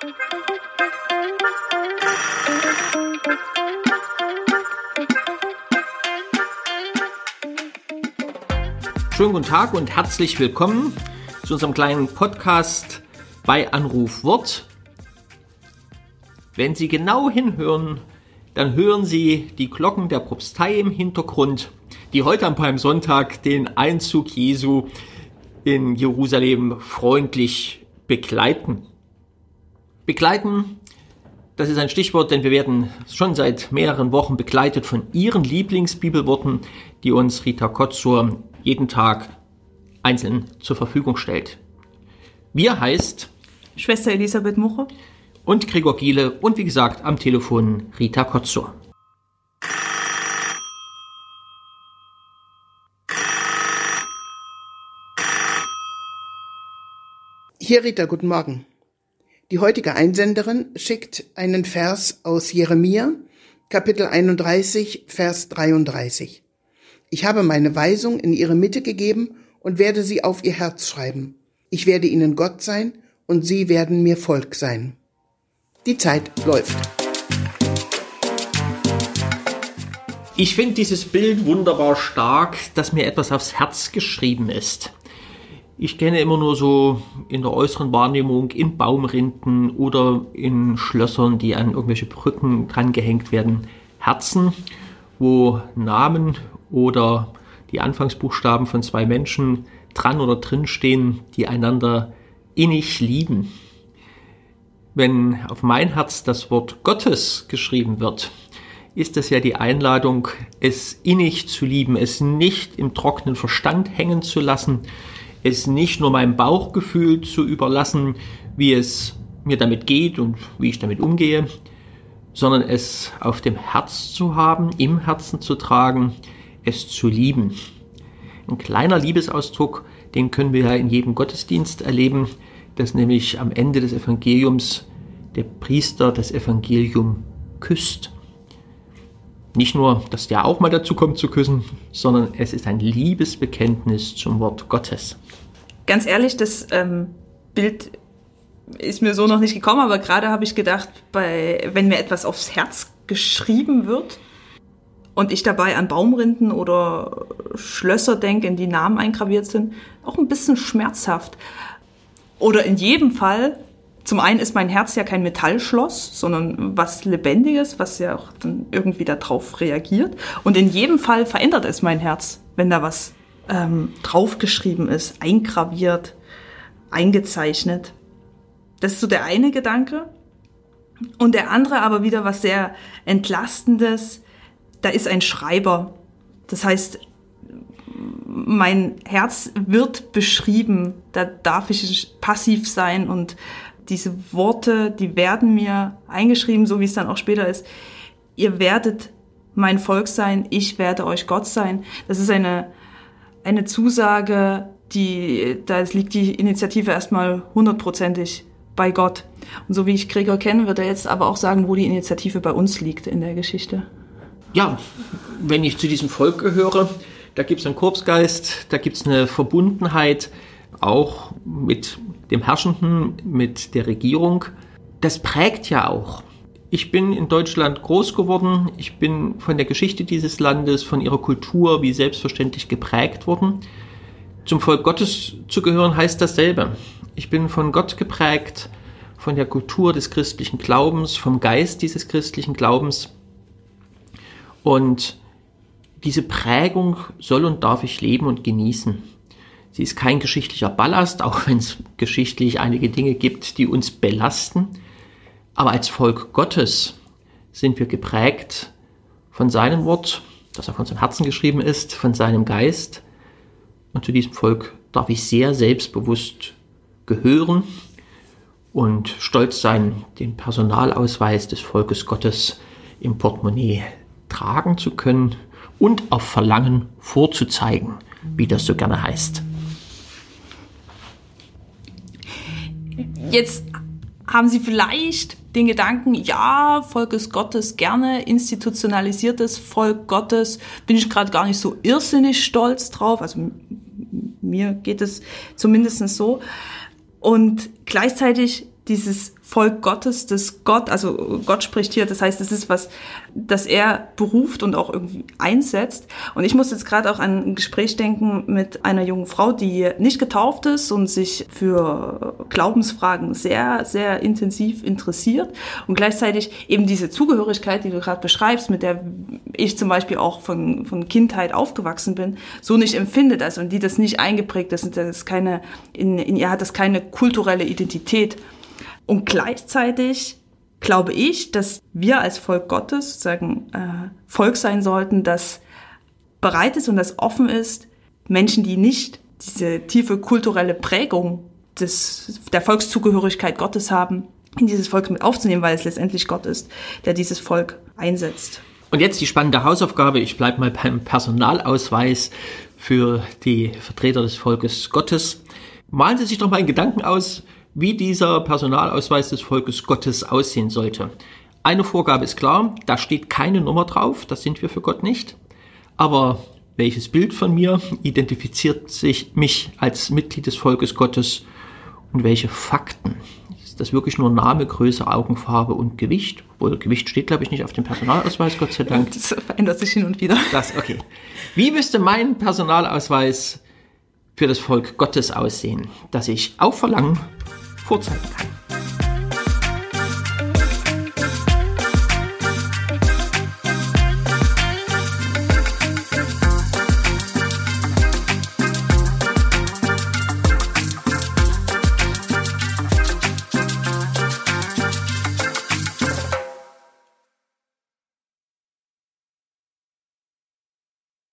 Schönen guten Tag und herzlich willkommen zu unserem kleinen Podcast bei Anruf Wort. Wenn Sie genau hinhören, dann hören Sie die Glocken der Propstei im Hintergrund, die heute am Palmsonntag den Einzug Jesu in Jerusalem freundlich begleiten. Begleiten, das ist ein Stichwort, denn wir werden schon seit mehreren Wochen begleitet von Ihren Lieblingsbibelworten, die uns Rita Kotzur jeden Tag einzeln zur Verfügung stellt. Wir heißt Schwester Elisabeth Mucher und Gregor Giele und wie gesagt am Telefon Rita Kotzur. Hier Rita, guten Morgen. Die heutige Einsenderin schickt einen Vers aus Jeremia, Kapitel 31, Vers 33. Ich habe meine Weisung in ihre Mitte gegeben und werde sie auf ihr Herz schreiben. Ich werde ihnen Gott sein und sie werden mir Volk sein. Die Zeit läuft. Ich finde dieses Bild wunderbar stark, dass mir etwas aufs Herz geschrieben ist. Ich kenne immer nur so in der äußeren Wahrnehmung in Baumrinden oder in Schlössern, die an irgendwelche Brücken dran gehängt werden, Herzen, wo Namen oder die Anfangsbuchstaben von zwei Menschen dran oder drin stehen, die einander innig lieben. Wenn auf mein Herz das Wort Gottes geschrieben wird, ist das ja die Einladung, es innig zu lieben, es nicht im trockenen Verstand hängen zu lassen, es nicht nur meinem Bauchgefühl zu überlassen, wie es mir damit geht und wie ich damit umgehe, sondern es auf dem Herz zu haben, im Herzen zu tragen, es zu lieben. Ein kleiner Liebesausdruck, den können wir ja in jedem Gottesdienst erleben, dass nämlich am Ende des Evangeliums der Priester das Evangelium küsst. Nicht nur, dass der auch mal dazu kommt zu küssen, sondern es ist ein Liebesbekenntnis zum Wort Gottes. Ganz ehrlich, das ähm, Bild ist mir so noch nicht gekommen, aber gerade habe ich gedacht, bei, wenn mir etwas aufs Herz geschrieben wird, und ich dabei an Baumrinden oder Schlösser denke, in die Namen eingraviert sind, auch ein bisschen schmerzhaft. Oder in jedem Fall, zum einen ist mein Herz ja kein Metallschloss, sondern was Lebendiges, was ja auch dann irgendwie darauf reagiert. Und in jedem Fall verändert es mein Herz, wenn da was ähm, draufgeschrieben ist, eingraviert, eingezeichnet. Das ist so der eine Gedanke. Und der andere aber wieder was sehr Entlastendes, da ist ein Schreiber. Das heißt, mein Herz wird beschrieben. Da darf ich passiv sein und diese Worte, die werden mir eingeschrieben, so wie es dann auch später ist. Ihr werdet mein Volk sein, ich werde euch Gott sein. Das ist eine, eine Zusage, die, da liegt die Initiative erstmal hundertprozentig bei Gott. Und so wie ich Gregor kenne, wird er jetzt aber auch sagen, wo die Initiative bei uns liegt in der Geschichte ja, wenn ich zu diesem Volk gehöre, da gibt es einen Korpsgeist, da gibt es eine Verbundenheit auch mit dem Herrschenden, mit der Regierung. Das prägt ja auch. Ich bin in Deutschland groß geworden. Ich bin von der Geschichte dieses Landes, von ihrer Kultur wie selbstverständlich geprägt worden. Zum Volk Gottes zu gehören heißt dasselbe. Ich bin von Gott geprägt, von der Kultur des christlichen Glaubens, vom Geist dieses christlichen Glaubens. Und diese Prägung soll und darf ich leben und genießen. Sie ist kein geschichtlicher Ballast, auch wenn es geschichtlich einige Dinge gibt, die uns belasten. Aber als Volk Gottes sind wir geprägt von seinem Wort, das auf unserem Herzen geschrieben ist, von seinem Geist. Und zu diesem Volk darf ich sehr selbstbewusst gehören und stolz sein, den Personalausweis des Volkes Gottes im Portemonnaie tragen zu können und auf Verlangen vorzuzeigen, wie das so gerne heißt. Jetzt haben Sie vielleicht den Gedanken, ja, Volk des Gottes gerne, institutionalisiertes Volk Gottes, bin ich gerade gar nicht so irrsinnig stolz drauf. Also mir geht es zumindest so. Und gleichzeitig dieses Volk Gottes, das Gott, also Gott spricht hier, das heißt, es ist was, das er beruft und auch irgendwie einsetzt. Und ich muss jetzt gerade auch an ein Gespräch denken mit einer jungen Frau, die nicht getauft ist und sich für Glaubensfragen sehr, sehr intensiv interessiert und gleichzeitig eben diese Zugehörigkeit, die du gerade beschreibst, mit der ich zum Beispiel auch von, von Kindheit aufgewachsen bin, so nicht empfindet, also und die das nicht eingeprägt ist, das ist keine, in, in ihr hat das keine kulturelle Identität. Und gleichzeitig glaube ich, dass wir als Volk Gottes sozusagen äh, Volk sein sollten, das bereit ist und das offen ist, Menschen, die nicht diese tiefe kulturelle Prägung des, der Volkszugehörigkeit Gottes haben, in dieses Volk mit aufzunehmen, weil es letztendlich Gott ist, der dieses Volk einsetzt. Und jetzt die spannende Hausaufgabe. Ich bleibe mal beim Personalausweis für die Vertreter des Volkes Gottes. Malen Sie sich doch mal in Gedanken aus, wie dieser Personalausweis des Volkes Gottes aussehen sollte. Eine Vorgabe ist klar, da steht keine Nummer drauf, das sind wir für Gott nicht. Aber welches Bild von mir identifiziert sich mich als Mitglied des Volkes Gottes und welche Fakten? Ist das wirklich nur Name, Größe, Augenfarbe und Gewicht? Obwohl Gewicht steht, glaube ich, nicht auf dem Personalausweis, Gott sei Dank. Das verändert sich hin und wieder. Das, okay. Wie müsste mein Personalausweis für das Volk Gottes aussehen, das ich auf Verlangen 裤子。